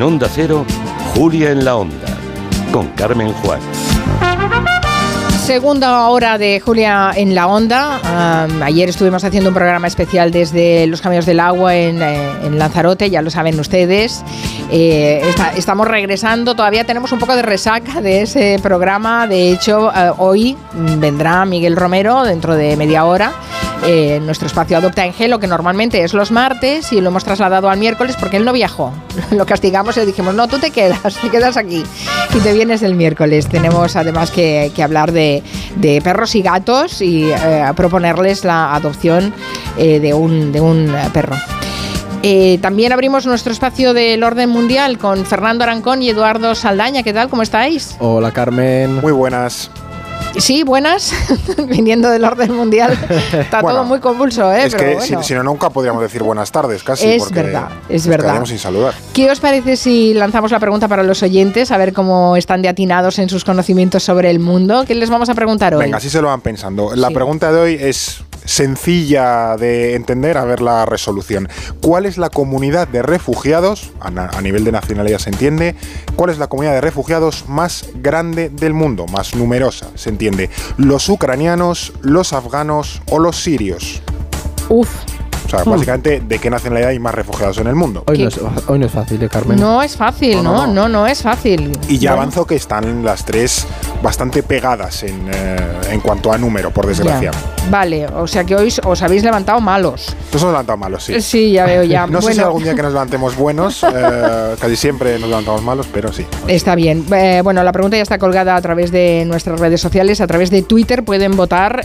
En Onda Cero, Julia en la Onda, con Carmen Juan. Segunda hora de Julia en la Onda. ayer estuvimos haciendo un programa especial desde los caminos del agua en, eh, Lanzarote, ya lo saben ustedes. Eh, estamos regresando, todavía tenemos un poco de resaca de ese programa. De hecho, eh, hoy vendrá Miguel Romero dentro de media hora eh, nuestro espacio Adopta Angelo, que normalmente es los martes, y lo hemos trasladado al miércoles porque él no viajó. Lo castigamos y le dijimos, no, tú te quedas, te quedas aquí y te vienes el miércoles. Tenemos además que, hablar de, perros y gatos y eh, proponerles la adopción eh, de, un, de un perro. también abrimos nuestro espacio del orden mundial con Fernando Arancón y Eduardo Saldaña. ¿Qué tal? ¿Cómo estáis? Hola Carmen. Muy buenas. Sí, buenas, viniendo del orden mundial. Está todo muy convulso, ¿eh? Es que si, no, nunca podríamos decir buenas tardes, casi. Es verdad, es verdad. sin saludar. ¿Qué os parece si lanzamos la pregunta para los oyentes, a ver cómo están de atinados en sus conocimientos sobre el mundo? ¿Qué les vamos a preguntar hoy? Venga, así se lo van pensando. La pregunta de hoy es sencilla de entender, a ver la resolución. ¿Cuál es la comunidad de refugiados, a, nivel de nacionalidad se entiende, cuál es la comunidad de refugiados más grande del mundo, más numerosa, se ¿Los ucranianos, los afganos o los sirios? O sea, básicamente, ¿de qué nacionalidad hay más refugiados en el mundo? Hoy, no es, hoy no es, fácil, ¿eh, Carmen? No es fácil, no, no, no, es fácil. Y ya avanzo que están las tres bastante pegadas en, eh, en cuanto a número, por desgracia. Vale, o sea que hoy os habéis levantado malos. Nos hemos levantado malos, sí. Sí, ya veo ya. no sé si algún día que nos levantemos buenos, eh, casi siempre nos levantamos malos, pero sí. Está bien. bueno, la pregunta ya está colgada a través de nuestras redes sociales, a través de Twitter pueden votar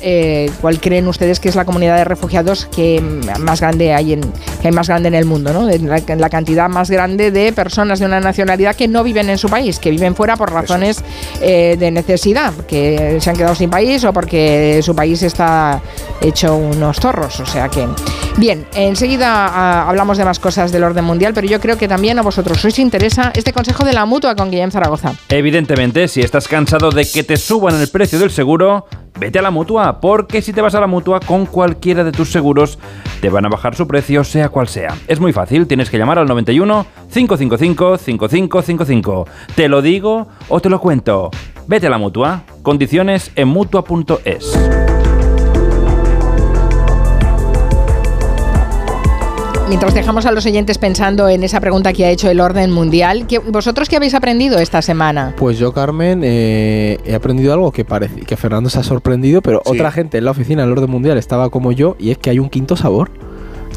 cuál creen ustedes que es la comunidad de refugiados que más grande hay en, que hay más grande en el mundo, ¿no? La, cantidad más grande de personas de una nacionalidad que no viven en su país, que viven fuera por razones eh, de necesidad, que se han quedado sin país o porque su país está hecho unos zorros. O sea que. Bien, enseguida ah, hablamos de más cosas del orden mundial, pero yo creo que también a vosotros os interesa este consejo de la mutua con Guillem Zaragoza. Evidentemente, si estás cansado de que te suban el precio del seguro, vete a la mutua, porque si te vas a la mutua con cualquiera de tus seguros, te van a bajar su precio, sea cual sea. Es muy fácil, tienes que llamar al 91 555 5555. ¿Te lo digo o te lo cuento? Vete a la mutua. Condiciones en mutua.es. mientras dejamos a los oyentes pensando en esa pregunta que ha hecho el orden mundial, ¿vosotros qué habéis aprendido esta semana? Pues yo, Carmen, eh, he aprendido algo que parece que Fernando se ha sorprendido, pero otra gente en la oficina del orden mundial estaba como yo, y es que hay un quinto sabor.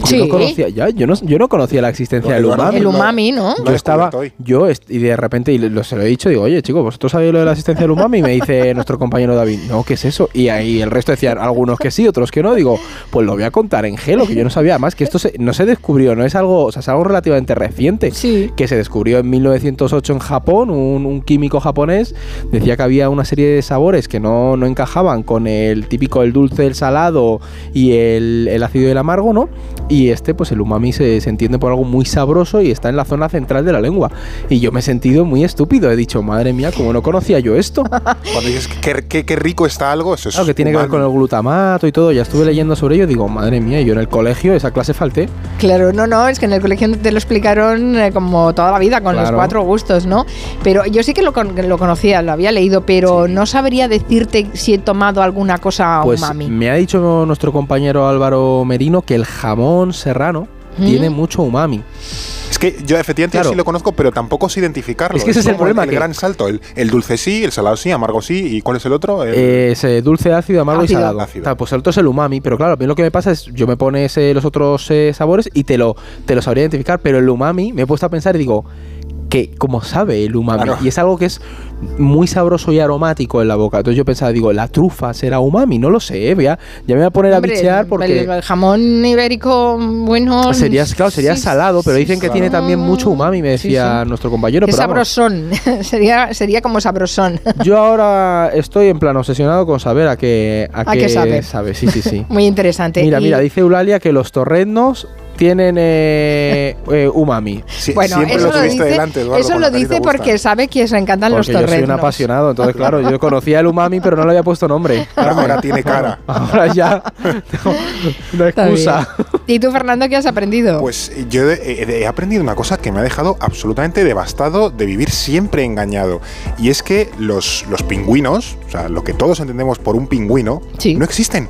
Yo no conocía, ya, yo no, yo no conocía la existencia del umami. El umami, ¿no? Yo estaba, yo, y de repente, y lo, se lo he dicho, digo, oye, chicos, ¿vosotros sabéis lo de la existencia del umami? Y me dice nuestro compañero David, no, ¿qué es eso? Y ahí el resto decían, algunos que sí, otros que no. Digo, pues lo voy a contar en gelo, que yo no sabía más, que esto no se descubrió, no es algo, o sea, es algo relativamente reciente. Sí. Que se descubrió en 1908 en Japón, un, químico japonés decía que había una serie de sabores que no, no encajaban con el típico, el dulce, el salado y el, el ácido y el amargo, ¿no? Y este, pues el umami se, se, entiende por algo muy sabroso y está en la zona central de la lengua. Y yo me he sentido muy estúpido. He dicho, madre mía, ¿cómo no conocía yo esto? Cuando dices que qué, rico está algo, eso es. Claro, que tiene que ver con el glutamato y todo. Ya estuve leyendo sobre ello. Digo, madre mía, yo en el colegio esa clase falté. Claro, no, no, es que en el colegio te lo explicaron eh, como toda la vida, con los cuatro gustos, ¿no? Pero yo sí que lo, lo conocía, lo había leído, pero no sabría decirte si he tomado alguna cosa pues umami. Me ha dicho nuestro compañero Álvaro Merino que el jamón serrano tiene mucho umami. Es que yo efectivamente sí lo conozco, pero tampoco sé identificarlo. Es que ese es, el problema. El, gran salto. El, dulce sí, el salado sí, amargo sí. ¿Y cuál es el otro? ese dulce ácido, amargo y salado. pues el otro es el umami, pero claro, a mí lo que me pasa es yo me pones los otros eh, sabores y te lo, te lo sabría identificar, pero el umami me he puesto a pensar y digo, que como sabe el umami. Y es algo que es muy sabroso y aromático en la boca. Entonces yo pensaba, digo, la trufa será umami, no lo sé, ya, ya me voy a poner a bichear porque... El, jamón ibérico, bueno... Sería, claro, sería salado, pero dicen que tiene también mucho umami, me decía nuestro compañero. Es sabrosón, sería, sería como sabrosón. yo ahora estoy en plan obsesionado con saber a qué, a, qué, sabe. Sí, sí, sí. muy interesante. Mira, mira, dice Eulalia que los torrendos tienen eh, eh, umami. Sí, Bueno, siempre eso lo tuviste dice, delante, Eduardo, eso lo dice porque sabe que se encantan los Porque yo soy un torreznos. apasionado. Entonces, claro, yo conocía el umami, pero no le había puesto nombre. Ahora, ahora tiene cara. Ahora ya bien. excusa. ¿Y tú, Fernando, qué has aprendido? Pues yo he, he- he aprendido una cosa que me ha dejado absolutamente devastado de vivir siempre engañado. Y es que los, los pingüinos, o sea, lo que todos entendemos por un pingüino, Sí. no existen.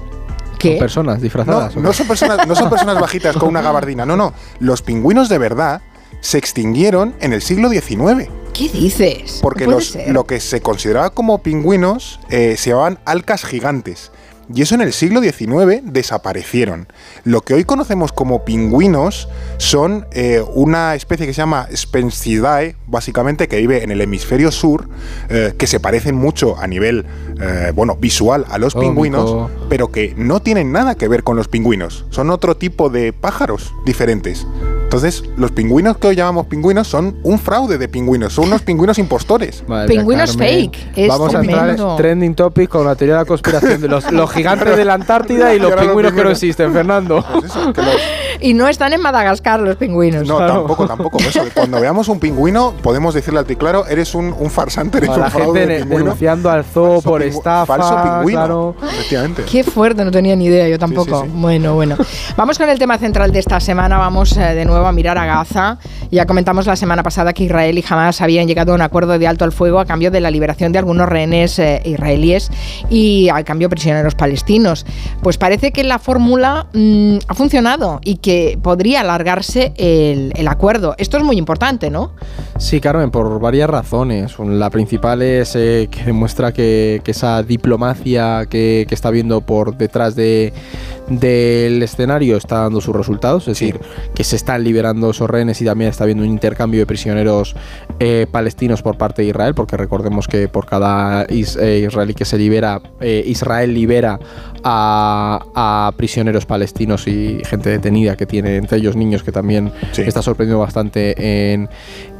¿Qué? Son personas No, disfrazadas. ¿o no son personas, no son personas bajitas con una gabardina. No, no. Los pingüinos de verdad se extinguieron en el siglo XIX. ¿Qué dices? Porque los, lo que se consideraba como pingüinos eh, se llamaban alcas gigantes. Y eso en el siglo XIX desaparecieron. Lo que hoy conocemos como pingüinos son eh, una especie que se llama Spencidae, básicamente, que vive en el hemisferio sur, eh, que se parecen mucho a nivel eh, bueno, visual a los pingüinos, pero que no tienen nada que ver con los pingüinos. Son otro tipo de pájaros diferentes. Entonces, los pingüinos que hoy llamamos pingüinos son un fraude de pingüinos, son unos pingüinos impostores. Madre Pingüinos Carmen. fake, es Vamos a entrar en trending topic con la teoría de la conspiración de los, los gigantes de la Antártida y los pingüinos que no existen, Fernando. Pues eso, que los- Y no están en Madagascar los pingüinos. No, Claro. tampoco, tampoco. Eso, cuando veamos un pingüino, podemos decirle al ti, claro, eres un, un farsante, eres la un fraude gente de pingüino. denunciando al zoo Falso por estafa. Falso pingüino, claro. efectivamente. Qué fuerte, no tenía ni idea, yo tampoco. sí, sí. Bueno, bueno. Vamos con el tema central de esta semana. Vamos eh, de nuevo a mirar a Gaza. Ya comentamos la semana pasada que Israel y Hamas habían llegado a un acuerdo de alto al fuego a cambio de la liberación de algunos rehenes eh, israelíes y al cambio prisioneros palestinos. Pues parece que la fórmula mm, ha funcionado y que podría alargarse el, el acuerdo. Esto es muy importante, ¿no? Sí, Carmen, por varias razones. La principal es eh, que demuestra que, que esa diplomacia que, que está viendo por detrás de, del escenario está dando sus resultados, es Sí. decir, que se están liberando esos rehenes y también está habiendo un intercambio de prisioneros eh, palestinos por parte de Israel, porque recordemos que por cada is- eh, israelí que se libera, eh, Israel libera a, a prisioneros palestinos y gente detenida que tiene entre ellos niños que también Sí. está sorprendiendo bastante en,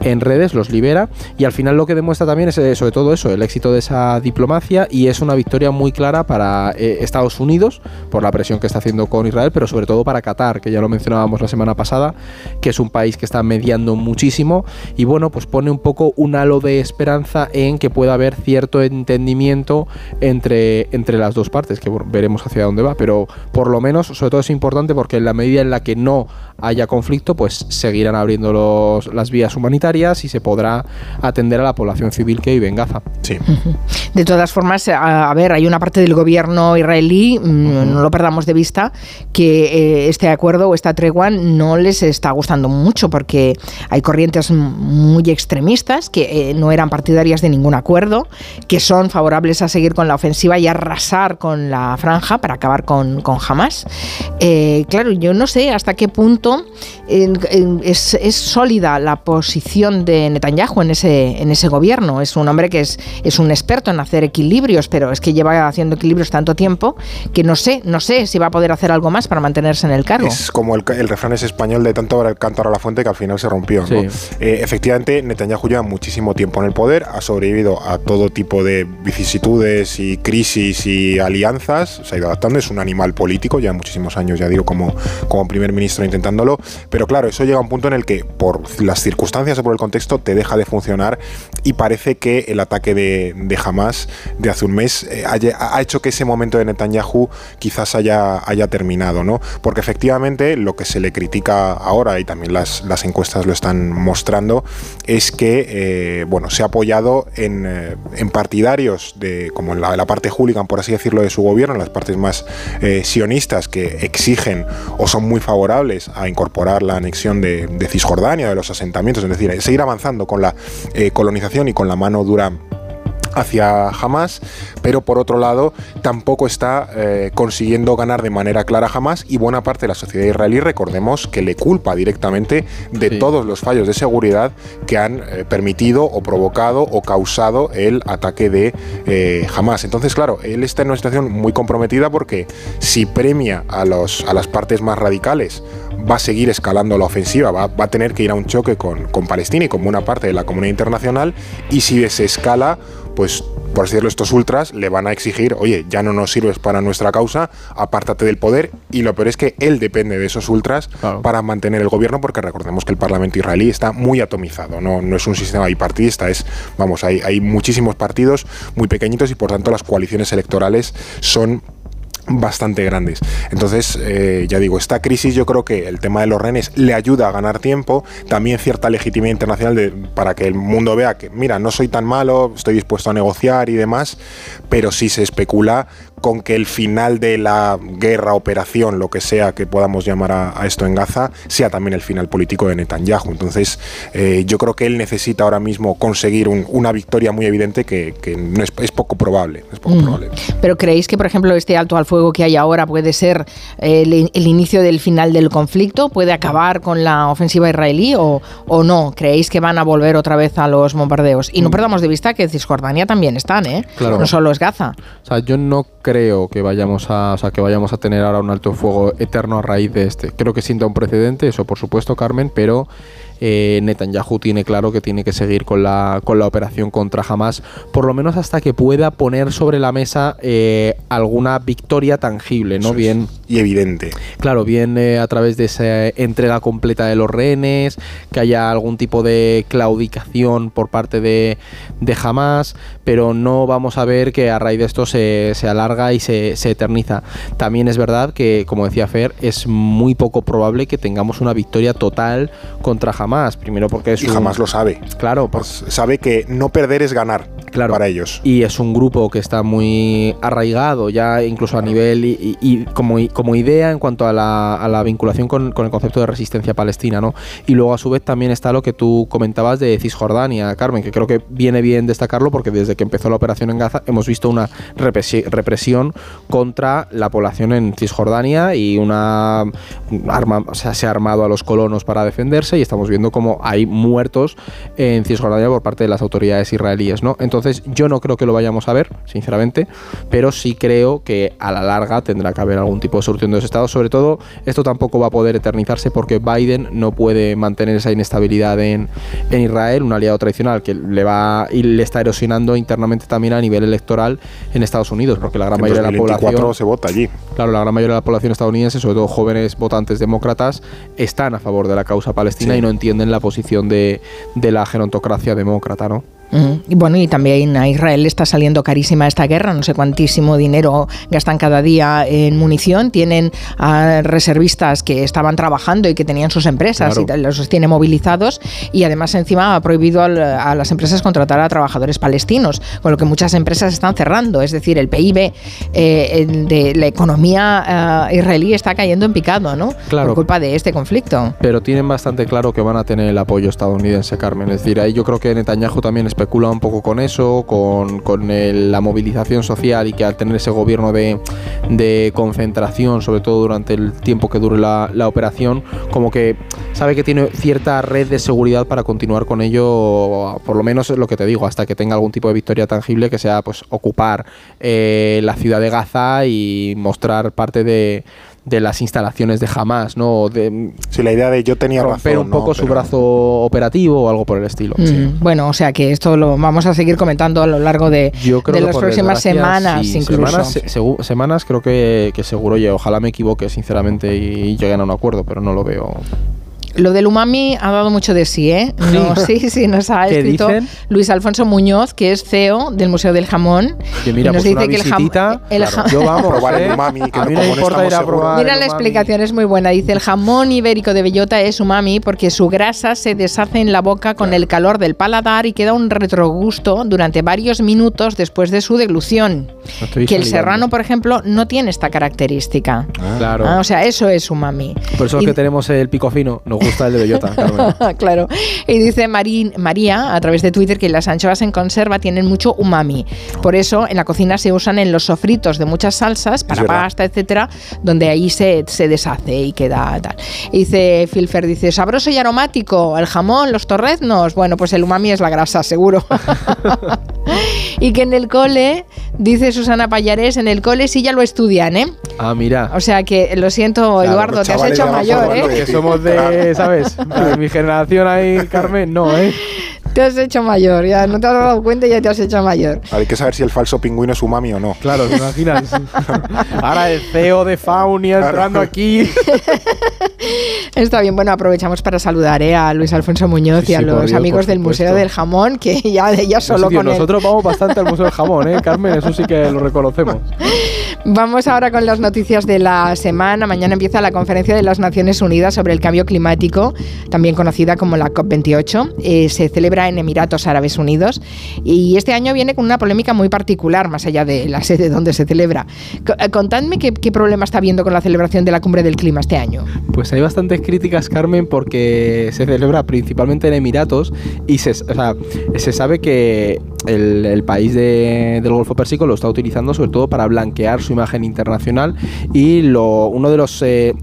en redes, los libera y al final lo que demuestra también es eh, sobre todo eso, el éxito de esa diplomacia y es una victoria muy clara para eh, Estados Unidos por la presión que está haciendo con Israel, pero sobre todo para Qatar, que ya lo mencionábamos la semana pasada, que es un país que está mediando muchísimo y bueno, pues pone un poco un halo de esperanza en que pueda haber cierto entendimiento entre, entre las dos partes, que bueno, veremos hacia dónde va, pero por lo menos, sobre todo es importante porque en la medida en la que no haya conflicto, pues seguirán abriendo los, las vías humanitarias y se podrá atender a la población civil que vive en Gaza. Sí. De todas formas, a, a ver, hay una parte del gobierno israelí, mm, no lo perdamos de vista, que eh, este acuerdo o esta tregua no les está gustando mucho porque hay corrientes muy extremistas que eh, no eran partidarias de ningún acuerdo, que son favorables a seguir con la ofensiva y arrasar con la franja para acabar con, con Hamas. Eh, claro, yo no sé hasta qué punto eh, es, es sólida la posición de Netanyahu en ese, en ese gobierno. Es un hombre que es, es un experto en hacer equilibrios, pero es que lleva haciendo equilibrios tanto tiempo que no sé, no sé si va a poder hacer algo más para mantenerse en el cargo. Es como el, el refrán es español de tanto ahora el cántaro a la fuente que al final se rompió. ¿no? Sí. Eh, efectivamente, Netanyahu lleva muchísimo tiempo en el poder, ha sobrevivido a todo tipo de vicisitudes y crisis y alianzas, se ha ido adaptando, es un animal político, ya muchísimos años, ya digo, como, como primer ministro intentándolo, pero claro, eso llega a un punto en el que por las circunstancias o por el contexto te deja de funcionar y parece que el ataque de, de Hamas de hace un mes eh, ha hecho que ese momento de Netanyahu quizás haya, haya terminado, ¿no? Porque efectivamente lo que se le critica ahora, y también las, las encuestas lo están mostrando, es que eh, bueno, se ha apoyado en, eh, en partidarios de, como en la, la parte hooligan, por así decirlo, de su gobierno, las partes más eh, sionistas que exigen o son muy favorables a incorporar la anexión de, Cisjordania, de los asentamientos, es decir, seguir avanzando con la eh, colonización y con la mano dura hacia Hamas, pero por otro lado tampoco está eh, consiguiendo ganar de manera clara Hamas y buena parte de la sociedad israelí, recordemos, que le culpa directamente de Sí. todos los fallos de seguridad que han eh, permitido o provocado o causado el ataque de eh, Hamas. Entonces, claro, él está en una situación muy comprometida porque si premia a, los, a las partes más radicales, va a seguir escalando la ofensiva, va, va a tener que ir a un choque con, con Palestina y con buena parte de la comunidad internacional, y si desescala, pues por así decirlo, estos ultras le van a exigir, oye, ya no nos sirves para nuestra causa, apártate del poder. Y lo peor es que él depende de esos ultras Claro. para mantener el gobierno, porque recordemos que el Parlamento israelí está muy atomizado, no, no es un sistema bipartidista, es, vamos, hay, hay muchísimos partidos muy pequeñitos y por tanto las coaliciones electorales son bastante grandes. Entonces, eh, ya digo, esta crisis yo creo que el tema de los rehenes le ayuda a ganar tiempo, también cierta legitimidad internacional para que el mundo vea que, mira, no soy tan malo, estoy dispuesto a negociar y demás, pero sí se especula con que el final de la guerra, operación, lo que sea que podamos llamar a, a esto en Gaza, sea también el final político de Netanyahu. Entonces, eh, yo creo que él necesita ahora mismo conseguir un- una victoria muy evidente que, que no es, es poco probable. Es poco Mm. probable. Pero ¿creéis que, por ejemplo, este alto al fuego que hay ahora puede ser eh, el, el inicio del final del conflicto? ¿Puede acabar con la ofensiva israelí o, o no? ¿Creéis que van a volver otra vez a los bombardeos? Y no perdamos de vista que Cisjordania también están, ¿eh? Claro. No solo es Gaza. O sea, yo no creo que vayamos a, o sea, que vayamos a tener ahora un alto fuego eterno a raíz de este. Creo que sienta un precedente, eso por supuesto, Carmen, pero eh, Netanyahu tiene claro que tiene que seguir con la, con la operación contra Hamas, por lo menos hasta que pueda poner sobre la mesa eh, alguna victoria tangible, ¿no? Bien, Y evidente. Claro, bien eh, a través de esa entrega completa de los rehenes, que haya algún tipo de claudicación por parte de, de Hamas, pero no vamos a ver que a raíz de esto se, se alarga y se, se eterniza. También es verdad que, como decía Fer, es muy poco probable que tengamos una victoria total contra Hamas. Primero porque es Y un- jamás lo sabe. Claro, por- sabe que no perder es ganar Claro. para ellos. y es un grupo que está muy arraigado ya incluso a nivel y, y- y como, idea en cuanto a la, a la vinculación con, con el concepto de resistencia palestina, ¿no? Y luego a su vez también está lo que tú comentabas de Cisjordania, Carmen, que creo que viene bien destacarlo porque desde que empezó la operación en Gaza hemos visto una represi- represión contra la población en Cisjordania y una arma, o sea, se ha armado a los colonos para defenderse y estamos viendo como hay muertos en Cisjordania por parte de las autoridades israelíes, ¿no? Entonces yo no creo que lo vayamos a ver, sinceramente, pero sí creo que a la larga tendrá que haber algún tipo de solución de los estados. Sobre todo, esto tampoco va a poder eternizarse porque Biden no puede mantener esa inestabilidad en, en Israel, un aliado tradicional que le va y le está erosionando internamente también a nivel electoral en Estados Unidos, porque la gran En mayoría de la 2024 población se vota allí. Claro, la gran mayoría de la población estadounidense, sobre todo jóvenes votantes demócratas, están a favor de la causa palestina Sí. y no entienden la posición de, de la gerontocracia demócrata, ¿no? Y bueno, y también a Israel está saliendo carísima esta guerra, no sé cuantísimo dinero gastan cada día en munición, tienen a reservistas que estaban trabajando y que tenían sus empresas Claro. y los tiene movilizados y además encima ha prohibido a las empresas contratar a trabajadores palestinos, con lo que muchas empresas están cerrando, es decir, el PIB eh, de la economía eh, israelí está cayendo en picado, ¿no? Claro. Por culpa de este conflicto. Pero tienen bastante claro que van a tener el apoyo estadounidense, Carmen. Es decir, ahí yo creo que Netanyahu también especula un poco con eso, con, la movilización social y que al tener ese gobierno de, concentración, sobre todo durante el tiempo que dure la, la operación, como que sabe que tiene cierta red de seguridad para continuar con ello, por lo menos es lo que te digo, hasta que tenga algún tipo de victoria tangible que sea pues ocupar eh, la ciudad de Gaza y mostrar parte de, de las instalaciones de Hamas, ¿no? De, Si la idea de yo tenía romper razón, un poco ¿no? su Pero- brazo operativo o algo por el estilo. Mm, Bueno, o sea que esto lo vamos a seguir comentando a lo largo de, Yo creo de las próximas semanas, sí, incluso. Semanas, se- semanas creo que, que seguro, y ojalá me equivoque, sinceramente, y lleguen a un acuerdo, pero no lo veo. Lo del umami ha dado mucho de sí, ¿eh? No, sí, sí, nos ha ¿Qué escrito dicen? Luis Alfonso Muñoz, que es CEO del Museo del Jamón. Que mira, y nos pues una dice que el jam- visitita, el claro, jam- yo vamos, Probar el ¿eh? umami, que a mí no no importa ir a probar Mira el la explicación, es muy buena. Dice, el jamón ibérico de bellota es umami porque su grasa se deshace en la boca con el calor del paladar y queda un retrogusto durante varios minutos después de su deglución. No Que el serrano, por ejemplo, no tiene esta característica. Claro. Ah, o sea, eso es umami. Por eso Y- es que tenemos el pico fino, nos gusta el de bellota, Carmen. claro. Y dice Marín- María a través de Twitter que las anchoas en conserva tienen mucho umami. Por eso en la cocina se usan en los sofritos de muchas salsas, para pasta, etcétera, donde ahí se, se deshace y queda tal. Y dice Filfer, dice, sabroso y aromático, el jamón, los torreznos. Bueno, pues el umami es la grasa, seguro. y que en el cole, dice Susana Payares, en el cole sí ya lo estudian, ¿eh? Ah, mira. O sea que lo siento, Claro, Eduardo, te has hecho mayor, ¿eh? Que somos de, ¿sabes? Mi generación ahí, Carmen, no, ¿eh? Te has hecho mayor, ya no te has dado cuenta y ya te has hecho mayor. Hay que saber si el falso pingüino es umami o no. Claro, ¿te imaginas? Ahora el CEO de Faunia entrando aquí. Está bien, bueno, aprovechamos para saludar ¿eh? a Luis Alfonso Muñoz Sí, y a sí, los Dios, amigos del Museo del Jamón, que ya, ya solo Sí, tío, con él. nosotros vamos bastante al Museo del Jamón, ¿eh, Carmen? Eso sí que lo reconocemos. Vamos ahora con las noticias de la semana. Mañana empieza la conferencia de las Naciones Unidas sobre el cambio climático, también conocida como la COP28. Eh, se celebra en Emiratos Árabes Unidos y este año viene con una polémica muy particular, más allá de la sede donde se celebra. Eh, Contadme qué, problema está habiendo con la celebración de la cumbre del clima este año. Pues hay bastantes críticas, Carmen, porque se celebra principalmente en Emiratos y se sabe que el, país de- del Golfo Pérsico lo está utilizando sobre todo para blanquear su imagen internacional y lo, uno de los eh,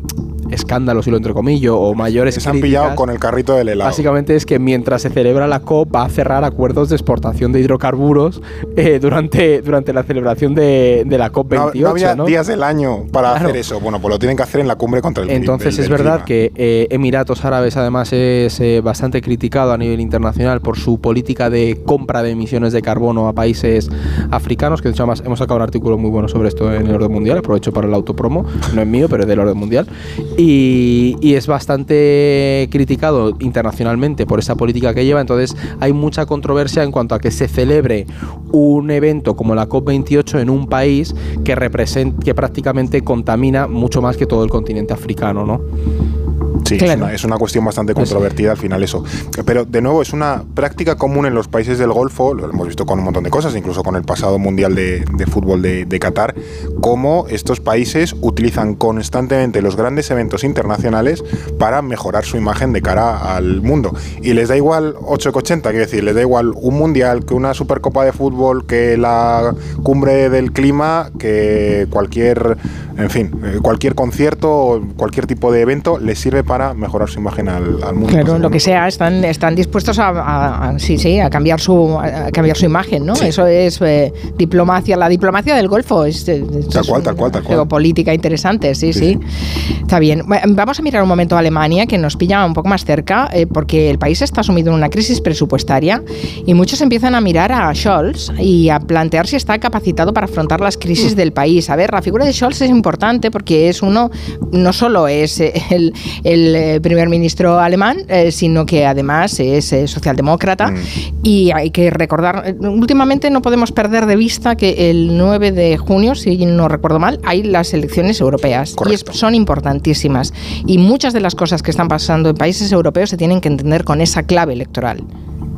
escándalos, y lo entrecomillo, o mayores Se han pillado con el carrito del helado. Básicamente es que mientras se celebra la COP va a cerrar acuerdos de exportación de hidrocarburos eh, durante, durante la celebración de, de la no, COP28. no había ¿no? días del año para Claro. hacer eso. Bueno, pues lo tienen que hacer en la cumbre contra el Entonces es verdad clima. que eh, Emiratos Árabes además es eh, bastante criticado a nivel internacional por su política de compra de emisiones de carbono a países africanos, que de hecho además hemos sacado un artículo muy bueno sobre esto en el orden mundial, aprovecho para el autopromo, no es mío, pero es del orden mundial, y, es bastante criticado internacionalmente por esa política que lleva, entonces hay mucha controversia en cuanto a que se celebre un evento como la COP28 en un país que que prácticamente contamina mucho más que todo el continente africano, ¿no? Sí, Claro. es, una, es una cuestión bastante Pues controvertida al final eso. Pero de nuevo es una práctica común en los países del Golfo, lo hemos visto con un montón de cosas, incluso con el pasado Mundial de, de Fútbol de, de Qatar, cómo estos países utilizan constantemente los grandes eventos internacionales para mejorar su imagen de cara al mundo. Y les da igual 8 que 80, quiero decir, les da igual un Mundial, que una Supercopa de Fútbol, que la cumbre del clima, que cualquier, en fin, eh, cualquier concierto cualquier tipo de evento les sirve para mejorar su imagen al, al mundo. Claro, lo que sea, están, están dispuestos a, a- a- sí, sí, a cambiar su a cambiar su imagen, ¿no? Sí. Eso es eh, diplomacia, la diplomacia del Golfo es, es Tal cual, tal cual, tal cual. geopolítica interesante, sí, sí, Sí, Está bien. Vamos a mirar un momento a Alemania, que nos pilla un poco más cerca, eh, porque el país está sumido en una crisis presupuestaria y muchos empiezan a mirar a Scholz y a plantear si está capacitado para afrontar las crisis del país. A ver, la figura de Scholz es importante porque es uno, no solo es eh, el, el, eh, primer ministro alemán, eh, sino que además es eh, socialdemócrata Mm. y hay que recordar, últimamente no podemos perder de vista que el 9 de junio, si no recuerdo mal, hay las elecciones europeas y es- Correcto. son importantísimas y muchas de las cosas que están pasando en países europeos se tienen que entender con esa clave electoral.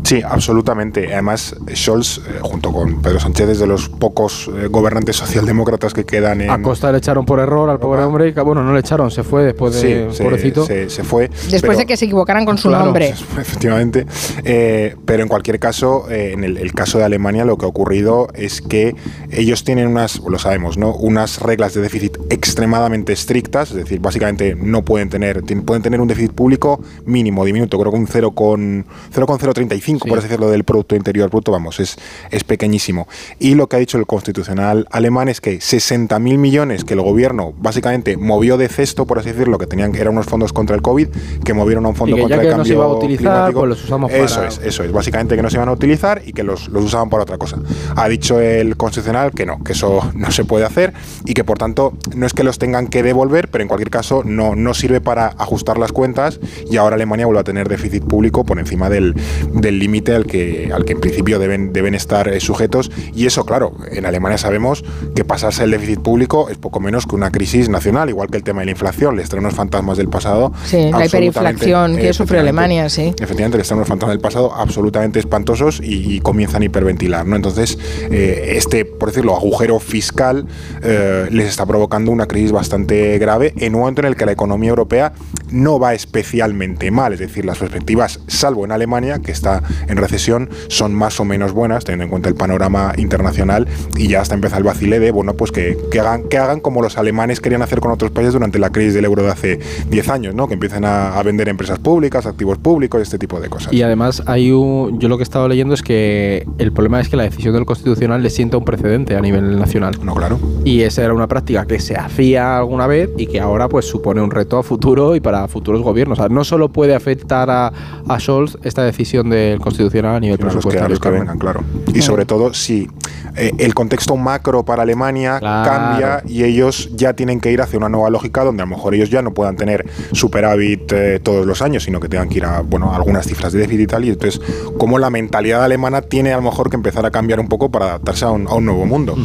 Sí, absolutamente. Además, Scholz, eh, junto con Pedro Sánchez, es de los pocos eh, gobernantes socialdemócratas que quedan en. A Costa le echaron por error al pobre hombre. que, Bueno, no le echaron, se fue después Sí, de se, pobrecito. se- se fue. Después pero- de que se equivocaran con su Claro, nombre. Efectivamente. Eh, pero en cualquier caso, eh, en el, el caso de Alemania, lo que ha ocurrido es que ellos tienen unas, lo sabemos, ¿no? Unas reglas de déficit extremadamente estrictas, es decir, básicamente no pueden tener, pueden tener un déficit público mínimo, diminuto, creo que un 0,035, con 0,035, Sí. por así decirlo, del Producto Interior Bruto, vamos, es, es pequeñísimo. Y lo que ha dicho el Constitucional alemán es que 60.000 millones que el gobierno básicamente movió de cesto, por así decirlo, que tenían eran unos fondos contra el COVID, que movieron a un fondo que ya contra que el no cambio se iba a utilizar, climático. pues los usamos Eso para- es, eso es. Básicamente que no se iban a utilizar y que los, los usaban para otra cosa. Ha dicho el Constitucional que no, que eso no se puede hacer y que por tanto no es que los tengan que devolver, pero en cualquier caso no, no sirve para ajustar las cuentas y ahora Alemania vuelve a tener déficit público por encima del del límite al que, al que en principio deben, deben estar eh, sujetos. Y eso, claro, en Alemania sabemos que pasarse el déficit público es poco menos que una crisis nacional, igual que el tema de la inflación, les trae unos fantasmas del pasado. Sí, la hiperinflación que sufrió efectivamente, Alemania, sí. Efectivamente, les traen unos fantasmas del pasado absolutamente espantosos y, y comienzan a hiperventilar. ¿no? Entonces, eh, este, por decirlo, agujero fiscal eh, les está provocando una crisis bastante grave en un momento en el que la economía europea no va especialmente mal. Es decir, las perspectivas, salvo en Alemania, que está en recesión, son más o menos buenas, teniendo en cuenta el panorama internacional y ya hasta empieza el vacile de, bueno, pues que, que hagan, que hagan como los alemanes querían hacer con otros países durante la crisis del euro de hace 10 años, ¿no? que empiecen a, a vender empresas públicas, activos públicos, este tipo de cosas. Y además hay un, yo lo que he estado leyendo es que el problema es que la decisión del Constitucional le sienta un precedente a nivel nacional. No, claro. Y esa era una práctica que se hacía alguna vez y que ahora pues supone un reto a futuro y para futuros gobiernos. O sea, no solo puede afectar a, a Scholz esta decisión del constitucional a nivel los que, presupuestario. los que vengan, claro. Y sobre todo si eh, el contexto macro para Alemania Claro. cambia y ellos ya tienen que ir hacia una nueva lógica donde a lo mejor ellos ya no puedan tener superávit eh, todos los años, sino que tengan que ir a bueno, a algunas cifras de déficit y tal. Y entonces, como la mentalidad alemana tiene a lo mejor que empezar a cambiar un poco para adaptarse a un, a un nuevo mundo.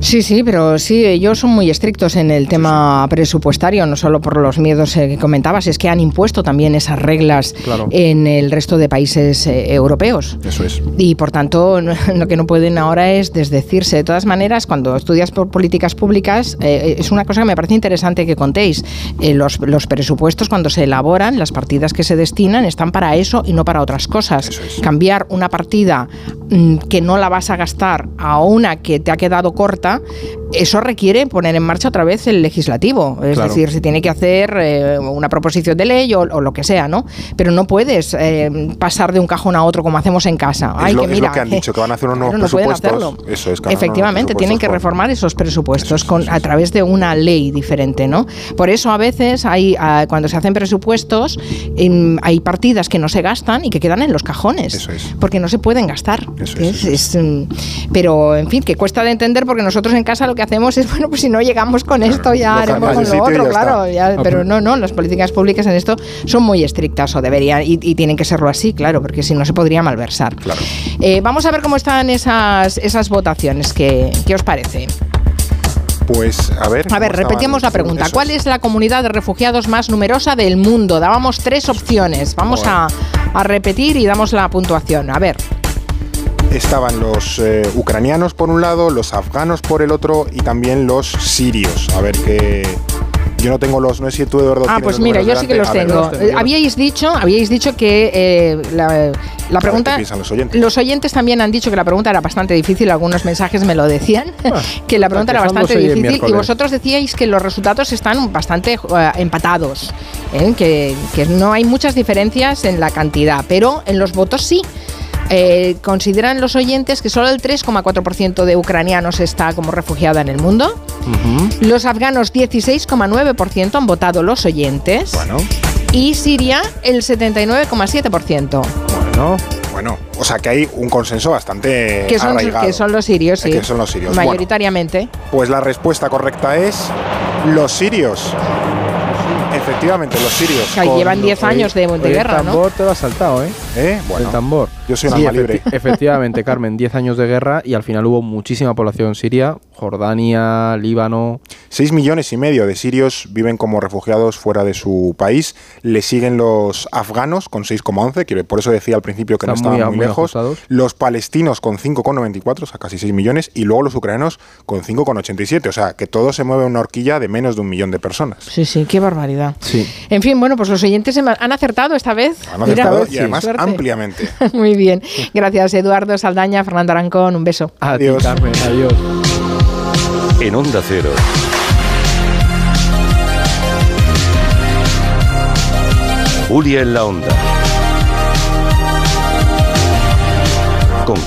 Sí, sí, pero sí, ellos son muy estrictos en el tema presupuestario, no solo por los miedos eh, que comentabas, es que han impuesto también esas reglas Claro. en el resto de países eh, europeos. Eso es. Y por tanto, lo que no pueden ahora es desdecirse. De todas maneras, cuando estudias por políticas públicas, eh, es una cosa que me parece interesante que contéis. Eh, los, los presupuestos, cuando se elaboran, las partidas que se destinan están para eso y no para otras cosas. Es. Cambiar una partida mm, que no la vas a gastar a una que te ha quedado corta, eso requiere poner en marcha otra vez el legislativo. Es Claro. decir, se tiene que hacer eh, una proposición de ley o, o lo que sea, ¿no? Pero no puedes eh, pasar de un cajón a otro como hacemos en casa. Es Ay, lo- que es lo mira, que han dicho, que van a hacer unos nuevos no presupuestos. hacerlo. Eso es, que Efectivamente, tienen que reformar esos presupuestos Eso con, eso a través de una ley diferente, ¿no? Por eso a veces hay, ah, cuando se hacen presupuestos, em, hay partidas que no se gastan y que quedan en los cajones. Eso es. Porque no se pueden gastar. Eso es, eso Es, mm, pero, en fin, que cuesta de entender porque nosotros en casa lo que hacemos es, bueno, pues si no llegamos con esto, ya lo haremos con lo otro, ya claro. ya- Ah, pero pero- no, no, las políticas públicas en esto son muy estrictas o deberían, y, y tienen que serlo así, claro, porque si no se podría malversar. Claro. Eh, vamos a ver cómo están esas, esas votaciones. ¿Qué, ¿Qué os parece? Pues a ver. A ¿cómo ver, repetimos la pregunta. ¿Cuál es la comunidad de refugiados más numerosa del mundo? Dábamos tres opciones. Vamos a, a repetir y damos la puntuación. A ver. Estaban los eh, ucranianos por un lado, los afganos por el otro y también los sirios. A ver qué. Yo no tengo los. No sé si tú, Eduardo. Ah, pues los mira, yo números sí que los delante. Ver, tengo. los tengo Eh, yo. Habíais dicho, habíais dicho que eh, la, la pregunta. ¿qué piensan los oyentes? Los oyentes también han dicho que la pregunta era bastante difícil. Algunos mensajes me lo decían. que la pregunta era bastante difícil. Y vosotros decíais que los resultados están bastante eh, empatados. ¿eh? Que, que no hay muchas diferencias en la cantidad, pero en los votos sí. Eh, consideran los oyentes que solo el 3,4% de ucranianos está como refugiada en el mundo. Los afganos 16,9% han votado los oyentes. Bueno, Y Siria el 79,7%. Bueno, bueno. O sea que hay un consenso bastante Que son, arraigado. que son los sirios, sí. Que son los sirios. Bueno. Mayoritariamente. Pues la respuesta correcta es los sirios. Efectivamente, los sirios. Llevan 10 años de, de guerra, el ¿no? te lo has saltado, ¿eh? ¿Eh? el tambor. yo soy un Sí, alma libre. efecti- efectivamente, Carmen, 10 años de guerra y al final hubo muchísima población siria, Jordania, Líbano. 6 millones y medio de sirios viven como refugiados fuera de su país. Le siguen los afganos con 6,11, que por eso decía al principio que no Están muy estaban muy, muy lejos. ajustados. Los palestinos con 5,94, o sea, casi 6 millones. Y luego los ucranianos con 5,87. O sea, que todo se mueve en una horquilla de menos de un millón de personas. Sí, sí, qué barbaridad. Sí. En fin, bueno, pues los oyentes han acertado esta vez. Han acertado y sí. además. Ampliamente. Muy bien. Gracias, Eduardo Saldaña, Fernando Arancón. Un beso. A Adiós. ti, Carmen, adiós. En Onda Cero. Julia en la Onda.